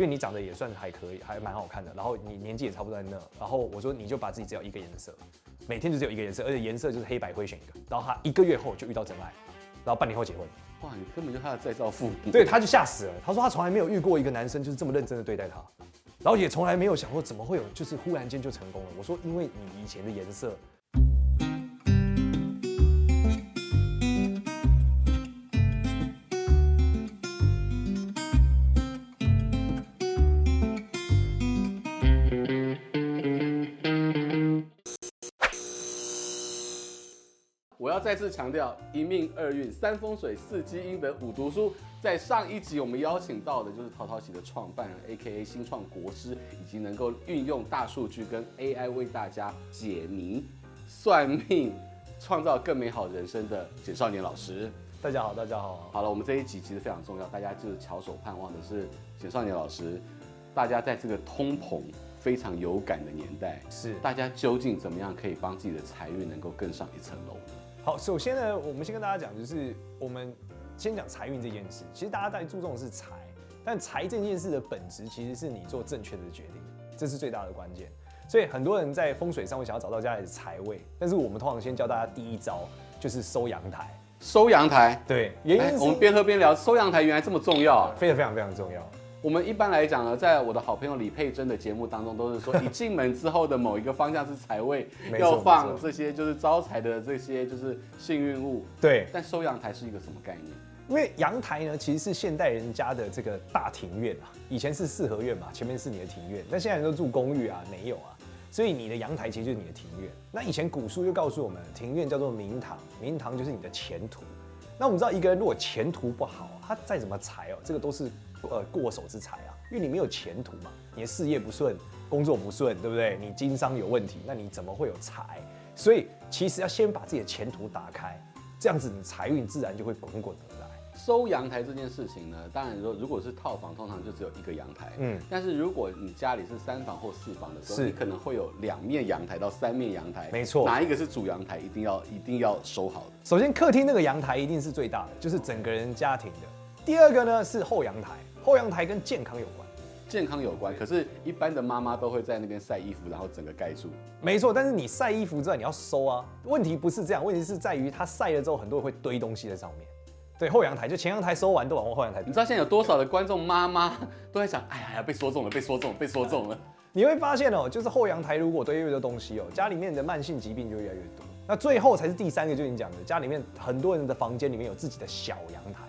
因为你长得也算还可以，还蛮好看的，然后你年纪也差不多在那，然后我说你就把自己只要一个颜色，每天就只有一个颜色，而且颜色就是黑白灰选一个，然后他一个月后就遇到真爱，然后半年后结婚。哇，你根本就他的再造父母。对，他就吓死了。他说他从来没有遇过一个男生就是这么认真的对待他，然后也从来没有想过怎么会有就是忽然间就成功了。我说因为你以前的颜色。再次强调，一命二运三风水四积阴德五读书。在上一集，我们邀请到的就是陶陶喜的创办人，A.K.A. 新创国师，以及能够运用大数据跟 A.I. 为大家解谜、算命、创造更美好人生的简少年老师。大家好，大家好。好了，我们这一集其实非常重要，大家就是翘首盼望的是简少年老师。大家在这个通膨非常有感的年代，是大家究竟怎么样可以帮自己的财运能够更上一层楼？好，首先呢，我们先跟大家讲，就是我们先讲财运这件事。其实大家在注重的是财，但财这件事的本质其实是你做正确的决定，这是最大的关键。所以很多人在风水上会想要找到家里的财位，但是我们通常先教大家第一招就是收阳台。收阳台，对，原因是我们边喝边聊，收阳台原来这么重要啊，非常非常非常重要。我们一般来讲呢，在我的好朋友李佩珍的节目当中，都是说，一进门之后的某一个方向是财位，要放这些就是招财的这些就是幸运物。对。但收阳台是一个什么概念？因为阳台呢，其实是现代人家的这个大庭院啊。以前是四合院嘛，前面是你的庭院。但现在人都住公寓啊，没有啊。所以你的阳台其实就是你的庭院。那以前古书就告诉我们，庭院叫做明堂，明堂就是你的前途。那我们知道，一个人如果前途不好，他再怎么财哦，这个都是。呃，过手之财啊，因为你没有前途嘛，你的事业不顺，工作不顺，对不对？你经商有问题，那你怎么会有财？所以其实要先把自己的前途打开，这样子你财运自然就会滚滚而来。收阳台这件事情呢，当然说如果是套房，通常就只有一个阳台，嗯，但是如果你家里是三房或四房的时候，你可能会有两面阳台到三面阳台，没错，哪一个是主阳台，一定要一定要收好的。首先，客厅那个阳台一定是最大的，就是整个人家庭的。第二个呢是后阳台。后阳台跟健康有关，健康有关。可是，一般的妈妈都会在那边晒衣服，然后整个盖住。没错，但是你晒衣服之外，你要收啊。问题不是这样，问题是在于它晒了之后，很多人会堆东西在上面。对，后阳台就前阳台收完都往后后阳台。你知道现在有多少的观众妈妈都在想，哎呀呀，被说中了，被说中了，被说中了。你会发现哦，就是后阳台如果堆越多东西哦，家里面的慢性疾病就越来越多。那最后才是第三个，就是你讲的，家里面很多人的房间里面有自己的小阳台。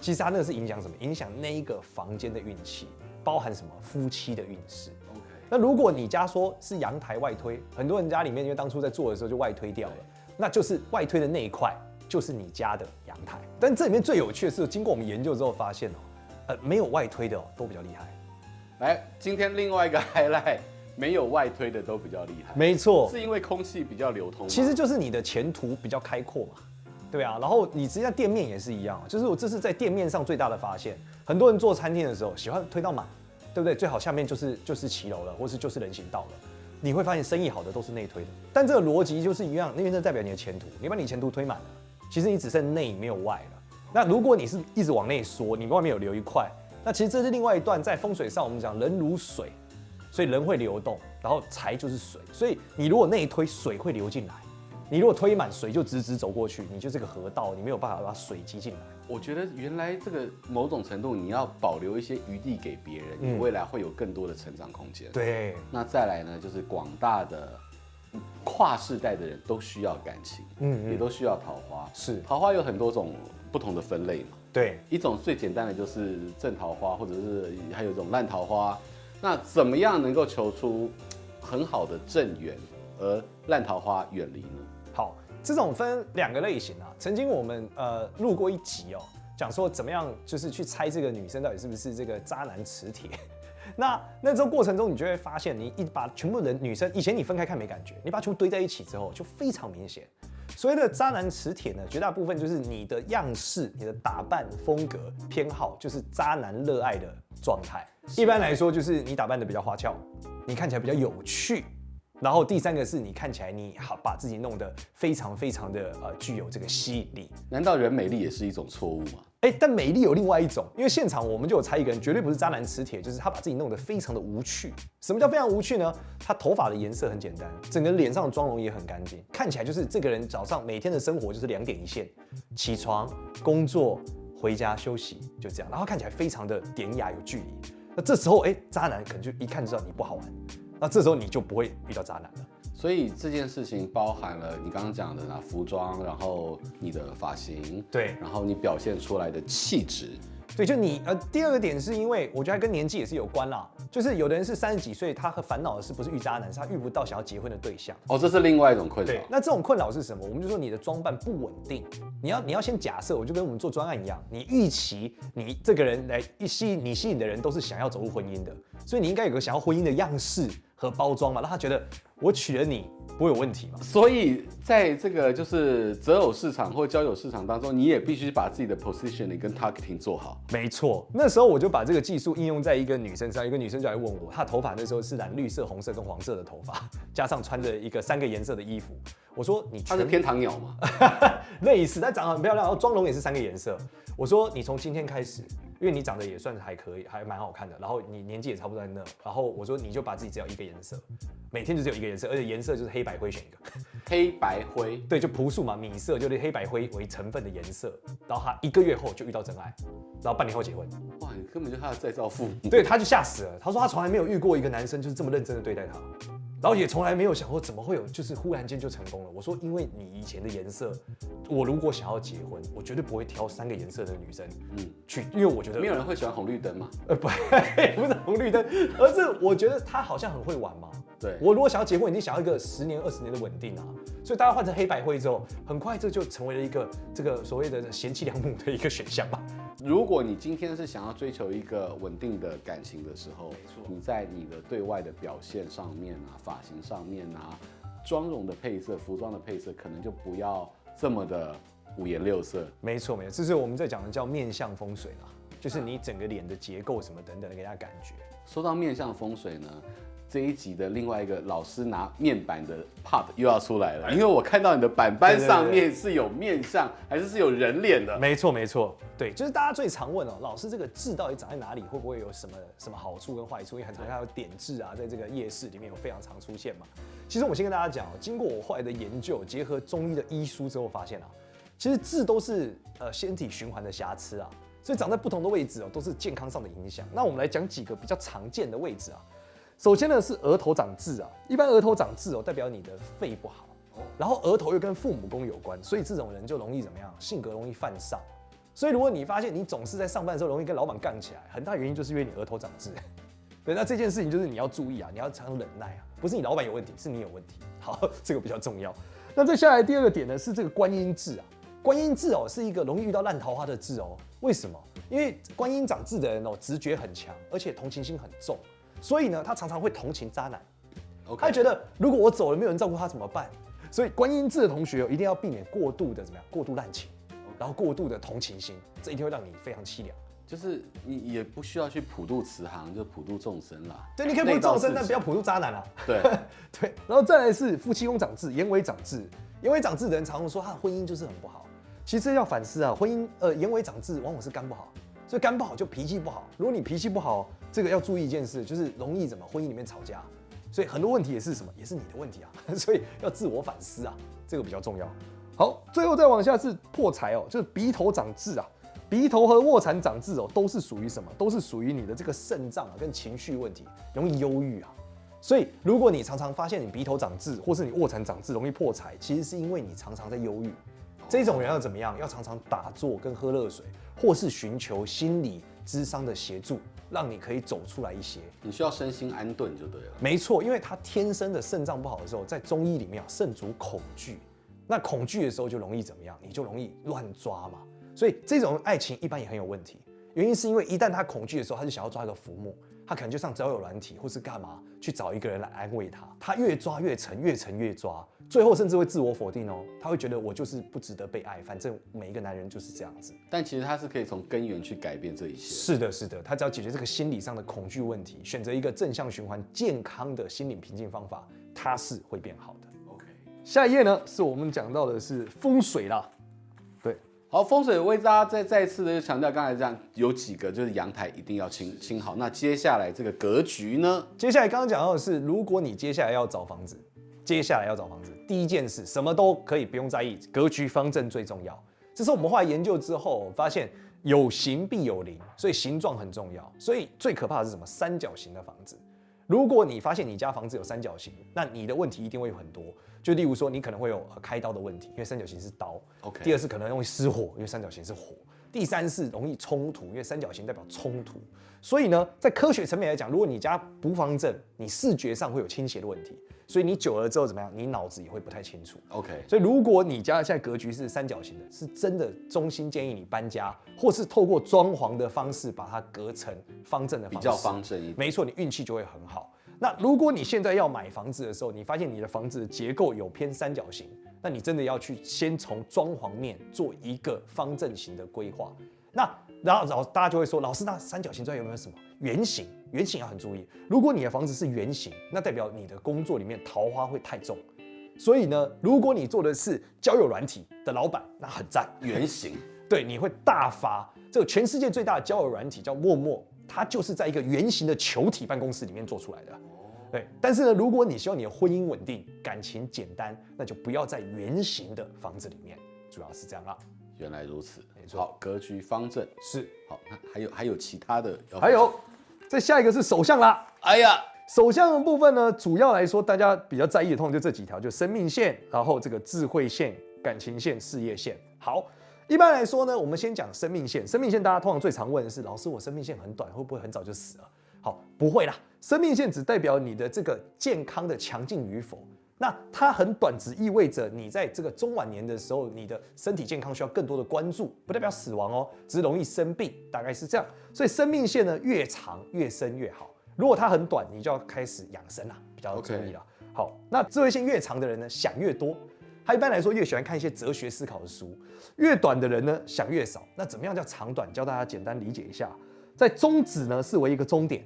其实它那个是影响什么？影响那一个房间的运气，包含什么？夫妻的运势。OK。那如果你家说是阳台外推，很多人家里面因为当初在做的时候就外推掉了，那就是外推的那一块就是你家的阳台。但这里面最有趣的是，经过我们研究之后发现哦，呃，没有外推的哦都比较厉害。来，今天另外一个 highlight，没有外推的都比较厉害。没错，是因为空气比较流通。其实就是你的前途比较开阔嘛。对啊，然后你实际上店面也是一样，就是我这是在店面上最大的发现。很多人做餐厅的时候喜欢推到满，对不对？最好下面就是就是骑楼了，或是就是人行道了。你会发现生意好的都是内推的，但这个逻辑就是一样，因为这代表你的前途。你把你前途推满了，其实你只剩内没有外了。那如果你是一直往内缩，你外面有留一块，那其实这是另外一段在风水上我们讲人如水，所以人会流动，然后财就是水，所以你如果内推，水会流进来。你如果推满水就直直走过去，你就这个河道，你没有办法把水挤进来。我觉得原来这个某种程度你要保留一些余地给别人，你未来会有更多的成长空间。对，那再来呢，就是广大的跨世代的人都需要感情，嗯，也都需要桃花。是，桃花有很多种不同的分类嘛。对，一种最简单的就是正桃花，或者是还有一种烂桃花。那怎么样能够求出很好的正缘，而烂桃花远离呢？这种分两个类型啊。曾经我们呃录过一集哦，讲说怎么样就是去猜这个女生到底是不是这个渣男磁铁。那那这个过程中，你就会发现，你一把全部人女生以前你分开看没感觉，你把全部堆在一起之后，就非常明显。所谓的渣男磁铁呢，绝大部分就是你的样式、你的打扮风格偏好，就是渣男热爱的状态。一般来说，就是你打扮的比较花俏，你看起来比较有趣。然后第三个是你看起来你好把自己弄得非常非常的呃具有这个吸引力。难道人美丽也是一种错误吗？哎，但美丽有另外一种，因为现场我们就有猜一个人，绝对不是渣男磁铁，就是他把自己弄得非常的无趣。什么叫非常无趣呢？他头发的颜色很简单，整个脸上的妆容也很干净，看起来就是这个人早上每天的生活就是两点一线，起床、工作、回家休息，就这样，然后看起来非常的典雅有距离。那这时候，哎，渣男可能就一看就知道你不好玩，那这时候你就不会遇到渣男了。所以这件事情包含了你刚刚讲的那服装，然后你的发型，对，然后你表现出来的气质。对，就你呃，第二个点是因为我觉得跟年纪也是有关啦。就是有的人是三十几岁，他和烦恼的是不是遇渣男，是他遇不到想要结婚的对象。哦，这是另外一种困扰。对，那这种困扰是什么？我们就说你的装扮不稳定。你要你要先假设，我就跟我们做专案一样，你预期你这个人来一吸引你吸引的人都是想要走入婚姻的，所以你应该有个想要婚姻的样式和包装嘛，让他觉得我娶了你。不会有问题嘛？所以在这个就是择偶市场或交友市场当中，你也必须把自己的 positioning 跟 targeting 做好。没错，那时候我就把这个技术应用在一个女生上，一个女生就来问我，她头发那时候是染绿色、红色跟黄色的头发，加上穿着一个三个颜色的衣服。我说你她是天堂鸟吗？类似，但长得很漂亮，然后妆容也是三个颜色。我说你从今天开始。因为你长得也算是还可以，还蛮好看的，然后你年纪也差不多在那，然后我说你就把自己只有一个颜色，每天就只有一个颜色，而且颜色就是黑白灰选一个，黑白灰，对，就朴素嘛，米色就是黑白灰为成分的颜色，然后他一个月后就遇到真爱，然后半年后结婚，哇，你根本就他的再造父母，对，他就吓死了，他说他从来没有遇过一个男生就是这么认真的对待他。然后也从来没有想过怎么会有，就是忽然间就成功了。我说，因为你以前的颜色，我如果想要结婚，我绝对不会挑三个颜色的女生，嗯，去，因为我觉得没有人会喜欢红绿灯嘛，呃，不，不是红绿灯，而是我觉得他好像很会玩嘛。对，我如果想要结婚，一定想要一个十年、二十年的稳定啊。所以大家换成黑白灰之后，很快这就成为了一个这个所谓的贤妻良母的一个选项吧。如果你今天是想要追求一个稳定的感情的时候，你在你的对外的表现上面啊，发型上面啊，妆容的配色、服装的配色，可能就不要这么的五颜六色。没错，没错，这是我们在讲的叫面相风水啦，就是你整个脸的结构什么等等的给大家感觉。说到面相风水呢，这一集的另外一个老师拿面板的 part 又要出来了，因为我看到你的板板上面是有面相，还是是有人脸的？没错没错，对，就是大家最常问哦，老师这个痣到底长在哪里？会不会有什么什么好处跟坏处？因为很常看到点痣啊，在这个夜市里面有非常常出现嘛。其实我先跟大家讲，经过我后来的研究，结合中医的医书之后，发现啊，其实痣都是呃身体循环的瑕疵啊，所以长在不同的位置哦，都是健康上的影响。那我们来讲几个比较常见的位置啊。首先呢是额头长痣啊，一般额头长痣哦，代表你的肺不好，然后额头又跟父母宫有关，所以这种人就容易怎么样？性格容易犯上。所以如果你发现你总是在上班的时候容易跟老板杠起来，很大原因就是因为你额头长痣。对，那这件事情就是你要注意啊，你要常常忍耐啊，不是你老板有问题，是你有问题。好，这个比较重要。那再下来第二个点呢是这个观音痣啊，观音痣哦是一个容易遇到烂桃花的痣哦。为什么？因为观音长痣的人哦直觉很强，而且同情心很重。所以呢，他常常会同情渣男.他觉得如果我走了，没有人照顾他怎么办？所以观音痣的同学一定要避免过度的怎么样？过度滥情然后过度的同情心，这一定会让你非常凄凉。就是你也不需要去普度慈航，就普度众生啦。对，你可以普度众生，但不要普度渣男啊。对 对，然后再来是夫妻宫长痣，眼尾长痣，眼尾长痣的人常常说他的婚姻就是很不好。其实要反思啊，婚姻呃眼尾长痣往往是肝不好。所以肝不好就脾气不好。如果你脾气不好，这个要注意一件事，就是容易怎么婚姻里面吵架。所以很多问题也是什么，也是你的问题啊。所以要自我反思啊，这个比较重要。好，最后再往下是破财哦，就是鼻头长痣啊，鼻头和卧蚕长痣哦，都是属于什么？都是属于你的这个肾脏啊跟情绪问题，容易忧郁啊。所以如果你常常发现你鼻头长痣，或是你卧蚕长痣容易破财，其实是因为你常常在忧郁。这种人要怎么样？要常常打坐跟喝热水，或是寻求心理智商的协助，让你可以走出来一些。你需要身心安顿就对了。没错，因为他天生的肾脏不好的时候，在中医里面啊，肾主恐惧，那恐惧的时候就容易怎么样？你就容易乱抓嘛。所以这种爱情一般也很有问题，原因是因为一旦他恐惧的时候，他就想要抓一个浮木。他可能就上交友软体，或是干嘛去找一个人来安慰他。他越抓越沉，越沉越抓，最后甚至会自我否定哦。他会觉得我就是不值得被爱，反正每一个男人就是这样子。但其实他是可以从根源去改变这一些。是的，是的，他只要解决这个心理上的恐惧问题，选择一个正向循环、健康的心理平静方法，他是会变好的。OK，下一页呢，是我们讲到的是风水啦。对，好，风水为大家再再次的强调，刚才这样有几个就是阳台一定要清清好。那接下来这个格局呢？接下来刚刚讲到的是，如果你接下来要找房子，接下来要找房子，第一件事什么都可以不用在意，格局方正最重要。这是我们后来研究之后发现，有形必有灵，所以形状很重要。所以最可怕的是什么？三角形的房子。如果你发现你家房子有三角形，那你的问题一定会有很多。就例如说，你可能会有开刀的问题，因为三角形是刀。OK。第二是可能容易失火，因为三角形是火。第三是容易冲突，因为三角形代表冲突。所以呢，在科学层面来讲，如果你家不方正，你视觉上会有倾斜的问题。所以你久了之后怎么样？你脑子也会不太清楚。OK。所以如果你家现在格局是三角形的，是真的衷心建议你搬家，或是透过装潢的方式把它隔成方正的方式，比较方正一点。没错，你运气就会很好。那如果你现在要买房子的时候，你发现你的房子的结构有偏三角形，那你真的要去先从装潢面做一个方正型的规划。那然后然后大家就会说，老师，那三角形之外有没有什么圆形？圆形要很注意。如果你的房子是圆形，那代表你的工作里面桃花会太重。所以呢，如果你做的是交友软体的老板，那很赞。圆形，对，你会大发。这个全世界最大的交友软体叫陌陌。它就是在一个圆形的球体办公室里面做出来的，对。但是呢，如果你希望你的婚姻稳定、感情简单，那就不要在圆形的房子里面，主要是这样啦。原来如此，没错。好，格局方正是好。那还有还有其他的？还有，再下一个是首相啦。哎呀，首相的部分呢，主要来说大家比较在意的，通常就这几条，就生命线，然后这个智慧线、感情线、事业线。好。一般来说呢，我们先讲生命线。生命线大家通常最常问的是：老师，我生命线很短，会不会很早就死了？好，不会啦。生命线只代表你的这个健康的强劲与否。那它很短，只意味着你在这个中晚年的时候，你的身体健康需要更多的关注，不代表死亡哦，只是容易生病，大概是这样。所以生命线呢，越长越深越好。如果它很短，你就要开始养生啦，比较注意了。好，那智慧线越长的人呢，想越多。他一般来说越喜欢看一些哲学思考的书，越短的人呢，想越少。那怎么样叫长短？教大家简单理解一下，在中指呢视为一个终点，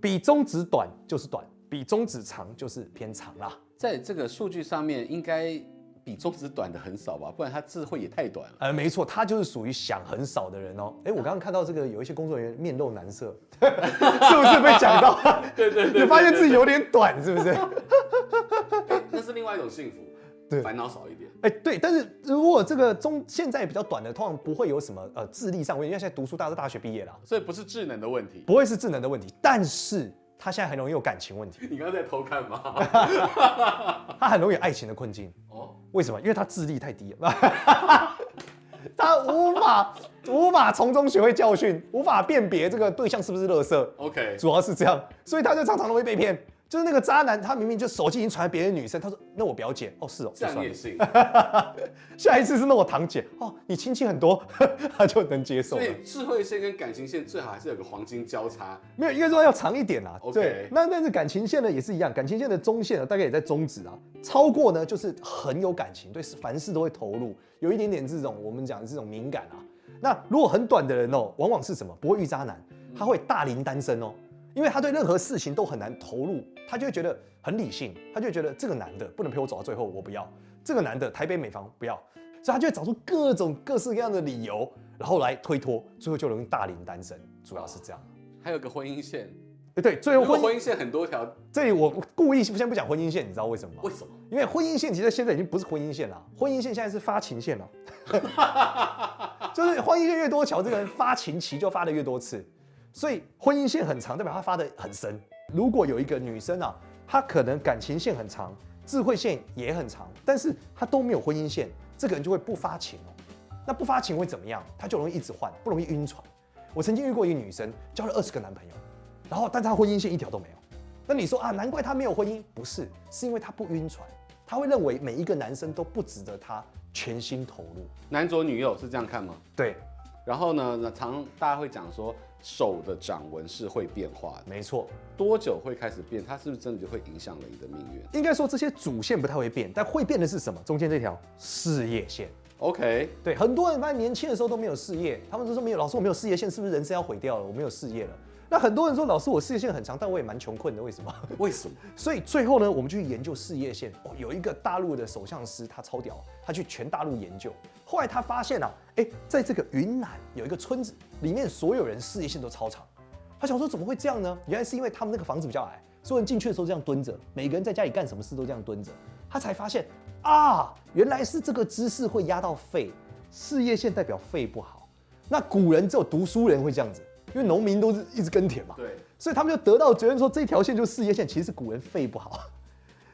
比中指短就是短，比中指长就是偏长啦。在这个数据上面，应该比中指短的很少吧？不然他智慧也太短了。呃，没错，他就是属于想很少的人哦。哎，我刚刚看到这个有一些工作人员面露难色，是不是被讲到？对对对，你发现自己有点短，是不是？那是另外一种幸福。对，烦恼少一点。哎，对，但是如果这个中现在比较短的，通常不会有什么呃智力上问题，因为现在读书大家都大学毕业了，所以不是智能的问题，不会是智能的问题，但是他现在很容易有感情问题。你刚刚在偷看吗？他很容易有爱情的困境。哦，为什么？因为他智力太低了，他无法无法从中学会教训，无法辨别这个对象是不是垃圾。OK，主要是这样，所以他就常常容易被骗。就是那个渣男，他明明就手机已经传给别的女生，他说：“那我表姐哦，是哦，这样也行。下一次是那我堂姐哦，你亲戚很多，他就能接受。所以智慧线跟感情线最好还是有个黄金交叉，没有，应该说要长一点啦。对，那但是感情线呢也是一样，感情线的中线呢大概也在中指啊，超过呢就是很有感情，对凡事都会投入，有一点点这种我们讲的这种敏感啊。那如果很短的人哦，往往是什么？不会遇渣男，他会大龄单身哦。因为他对任何事情都很难投入，他就会觉得很理性，他就会觉得这个男的不能陪我走到最后，我不要；这个男的台北美房不要，所以他就会找出各种各式各样的理由，然后来推脱，最后就容易大龄单身，主要是这样。还有个婚姻线，对对，最后婚婚姻线很多条。这里我故意先不讲婚姻线，你知道为什么吗？为什么？因为婚姻线其实现在已经不是婚姻线了，婚姻线现在是发情线了，就是婚姻线越多桥，这个人发情期就发的越多次。所以婚姻线很长，代表他发的很深。如果有一个女生啊，她可能感情线很长，智慧线也很长，但是她都没有婚姻线，这个人就会不发情哦。那不发情会怎么样？她就容易一直换，不容易晕船。我曾经遇过一个女生，交了二十个男朋友，然后但她婚姻线一条都没有。那你说啊，难怪她没有婚姻？不是，是因为她不晕船，她会认为每一个男生都不值得她全心投入。男左女右是这样看吗？对。然后呢，那常大家会讲说。手的掌纹是会变化的，没错。多久会开始变？它是不是真的就会影响了你的命运？应该说这些主线不太会变，但会变的是什么？中间这条事业线。OK，对，很多人发现年轻的时候都没有事业，他们都说没有，老师我没有事业线，是不是人生要毁掉了？我没有事业了。那很多人说，老师，我事业线很长，但我也蛮穷困的，为什么？为什么？所以最后呢，我们就去研究事业线。哦，有一个大陆的首相师，他超屌，他去全大陆研究。后来他发现啊，哎，在这个云南有一个村子，里面所有人事业线都超长。他想说，怎么会这样呢？原来是因为他们那个房子比较矮，所有人进去的时候这样蹲着，每个人在家里干什么事都这样蹲着。他才发现啊，原来是这个姿势会压到肺，事业线代表肺不好。那古人只有读书人会这样子。因为农民都是一直耕田嘛，对，所以他们就得到结论说，这条线就是事业线，其实是古人肺不好，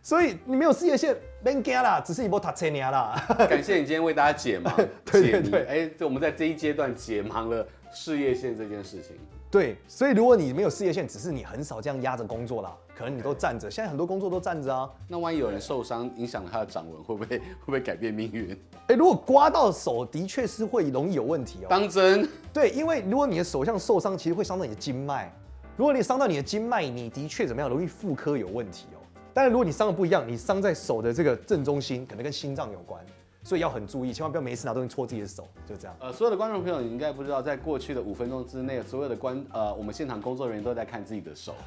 所以你没有事业线，别惊啦，只是一波塔车尼啦。感谢你今天为大家解盲，对对对，哎，我们在这一阶段解盲了事业线这件事情。对，所以如果你没有事业线，只是你很少这样压着工作啦，可能你都站着。现在很多工作都站着啊。那万一有人受伤，影响了他的掌纹，会不会 会不会改变命运？哎，如果刮到手，的确是会容易有问题哦。当真？对，因为如果你的手像受伤，其实会伤到你的经脉。如果你伤到你的经脉，你的确怎么样，容易妇科有问题哦。但是如果你伤的不一样，你伤在手的这个正中心，可能跟心脏有关。所以要很注意，千万不要每次拿东西戳自己的手，就这样。呃，所有的观众朋友，你应该不知道，在过去的五分钟之内，所有的观呃，我们现场工作人员都在看自己的手，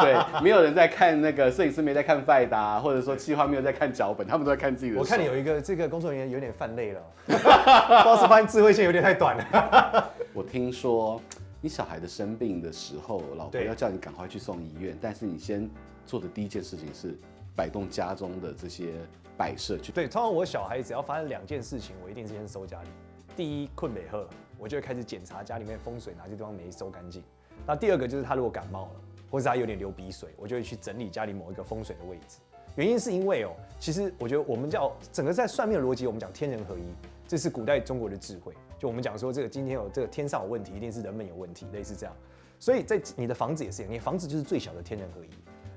对，没有人在看那个摄影师没在看拜达，或者说企划没有在看脚本，他们都在看自己的手。我看你有一个这个工作人员有点犯累了，不知道是发现智慧线有点太短了。我听说你小孩的生病的时候，老婆要叫你赶快去送医院，但是你先做的第一件事情是摆动家中的这些。摆设去对，通常我小孩只要发生两件事情，我一定是先收家里。第一，困美鹤，我就会开始检查家里面风水哪些地方没收干净。那第二个就是他如果感冒了，或者他有点流鼻水，我就会去整理家里某一个风水的位置。原因是因为哦，其实我觉得我们叫整个在算命逻辑，我们讲天人合一，这是古代中国的智慧。就我们讲说这个今天有这个天上有问题，一定是人们有问题，类似这样。所以在你的房子也是一样，你房子就是最小的天人合一。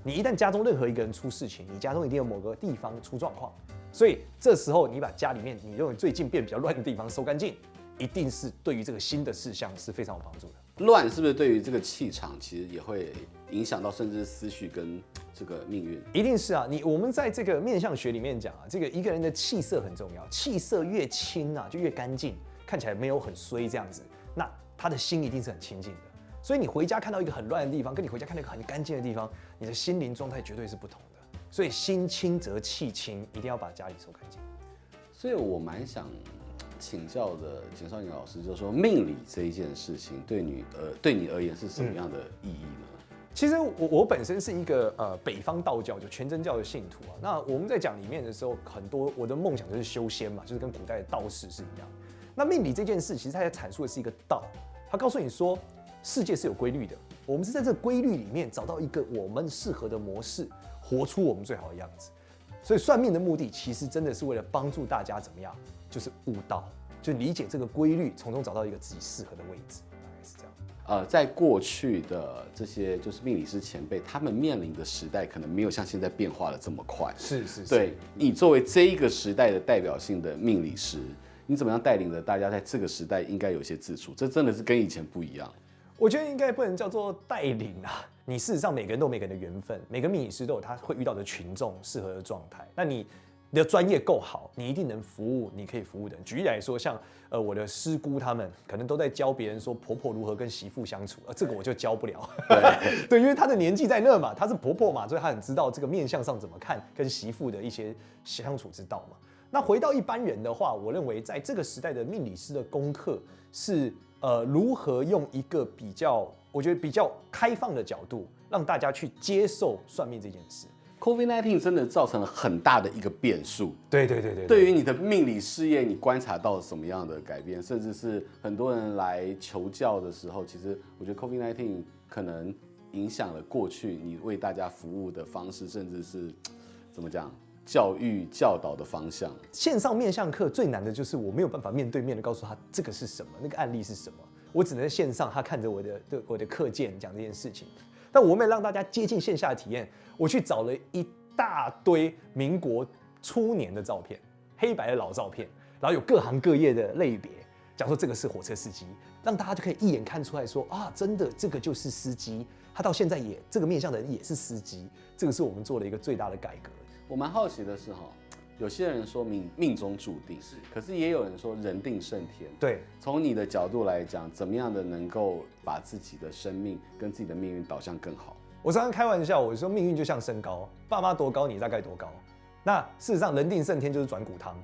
你一旦家中任何一个人出事情，你家中一定有某个地方出状况，所以这时候你把家里面你认为最近变比较乱的地方收干净，一定是对于这个新的事项是非常有帮助的。乱是不是对于这个气场其实也会影响到，甚至思绪跟这个命运？一定是啊，你我们在这个面相学里面讲啊，这个一个人的气色很重要，气色越清啊，就越干净，看起来没有很衰这样子，那他的心一定是很清净的。所以你回家看到一个很乱的地方，跟你回家看到一个很干净的地方，你的心灵状态绝对是不同的。所以心清则气清，一定要把家里收干净。所以我蛮想请教的简少年老师，就是说命理这一件事情对你呃对你而言是什么样的意义呢？嗯、其实我我本身是一个呃北方道教就全真教的信徒啊。那我们在讲里面的时候，很多我的梦想就是修仙嘛，就是跟古代的道士是一样。那命理这件事，其实它在阐述的是一个道，它告诉你说。世界是有规律的，我们是在这个规律里面找到一个我们适合的模式，活出我们最好的样子。所以算命的目的其实真的是为了帮助大家怎么样，就是悟道，就理解这个规律，从中找到一个自己适合的位置，大概是这样。呃，在过去的这些就是命理师前辈，他们面临的时代可能没有像现在变化的这么快。是是是。对，你作为这一个时代的代表性的命理师，你怎么样带领着大家在这个时代应该有些自处？这真的是跟以前不一样。我觉得应该不能叫做带领啊，你事实上每个人都有每个人的缘分，每个命理师都有他会遇到的群众适合的状态。那你的专业够好，你一定能服务你可以服务的人。举例来说，像呃我的师姑他们可能都在教别人说婆婆如何跟媳妇相处，而这个我就教不了。对，对，因为她的年纪在那嘛，她是婆婆嘛，所以她很知道这个面相上怎么看跟媳妇的一些相处之道嘛。那回到一般人的话，我认为在这个时代的命理师的功课是。呃，如何用一个比较，我觉得比较开放的角度，让大家去接受算命这件事？COVID-19 真的造成了很大的一个变数。对对对对，对于你的命理事业，你观察到什么样的改变？甚至是很多人来求教的时候，其实我觉得 COVID-19 可能影响了过去你为大家服务的方式，甚至是怎么讲？教育教导的方向，线上面向课最难的就是我没有办法面对面的告诉他这个是什么，那个案例是什么，我只能在线上，他看着我的的我的课件讲这件事情。但我们让大家接近线下的体验，我去找了一大堆民国初年的照片，黑白的老照片，然后有各行各业的类别，讲说这个是火车司机，让大家就可以一眼看出来说啊，真的这个就是司机，他到现在也这个面向的人也是司机，这个是我们做了一个最大的改革。我蛮好奇的是哈，有些人说命命中注定是，可是也有人说人定胜天。对，从你的角度来讲，怎么样的能够把自己的生命跟自己的命运导向更好？我常常开玩笑，我说命运就像身高，爸妈多高，你大概多高。那事实上，人定胜天就是转骨汤，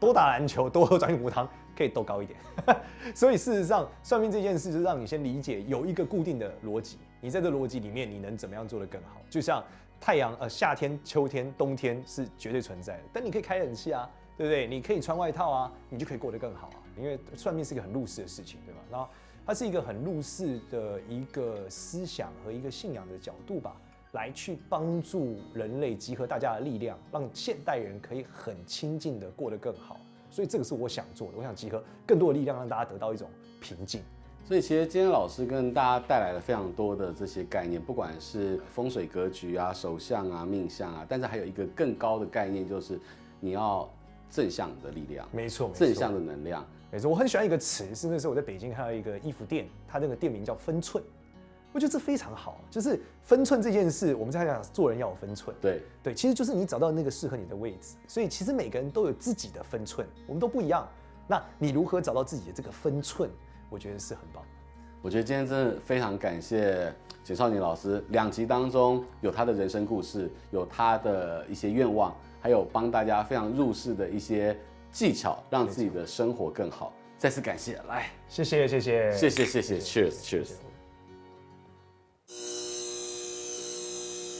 多打篮球，多喝转骨汤，可以多高一点。所以事实上，算命这件事就是让你先理解有一个固定的逻辑，你在这逻辑里面，你能怎么样做得更好？就像太阳，呃，夏天、秋天、冬天是绝对存在的，但你可以开冷气啊，对不对？你可以穿外套啊，你就可以过得更好啊。因为算命是一个很入世的事情，对吧？然后它是一个很入世的一个思想和一个信仰的角度吧。来去帮助人类集合大家的力量，让现代人可以很亲近的过得更好。所以这个是我想做的，我想集合更多的力量，让大家得到一种平静。所以其实今天老师跟大家带来了非常多的这些概念，不管是风水格局啊、手相啊、命相啊，但是还有一个更高的概念，就是你要正向的力量。没错，正向的能量。没错，我很喜欢一个词，是那时候我在北京看到一个衣服店，它那个店名叫分寸。我觉得这非常好，就是分寸这件事，我们在讲做人要有分寸。对对，其实就是你找到那个适合你的位置。所以其实每个人都有自己的分寸，我们都不一样。那你如何找到自己的这个分寸？我觉得是很棒我觉得今天真的非常感谢简少年老师两集当中有他的人生故事有他的一些愿望还有帮大家非常入世的一些技巧让自己的生活更好。再次感谢来。谢谢谢谢。谢谢谢谢 cheers cheers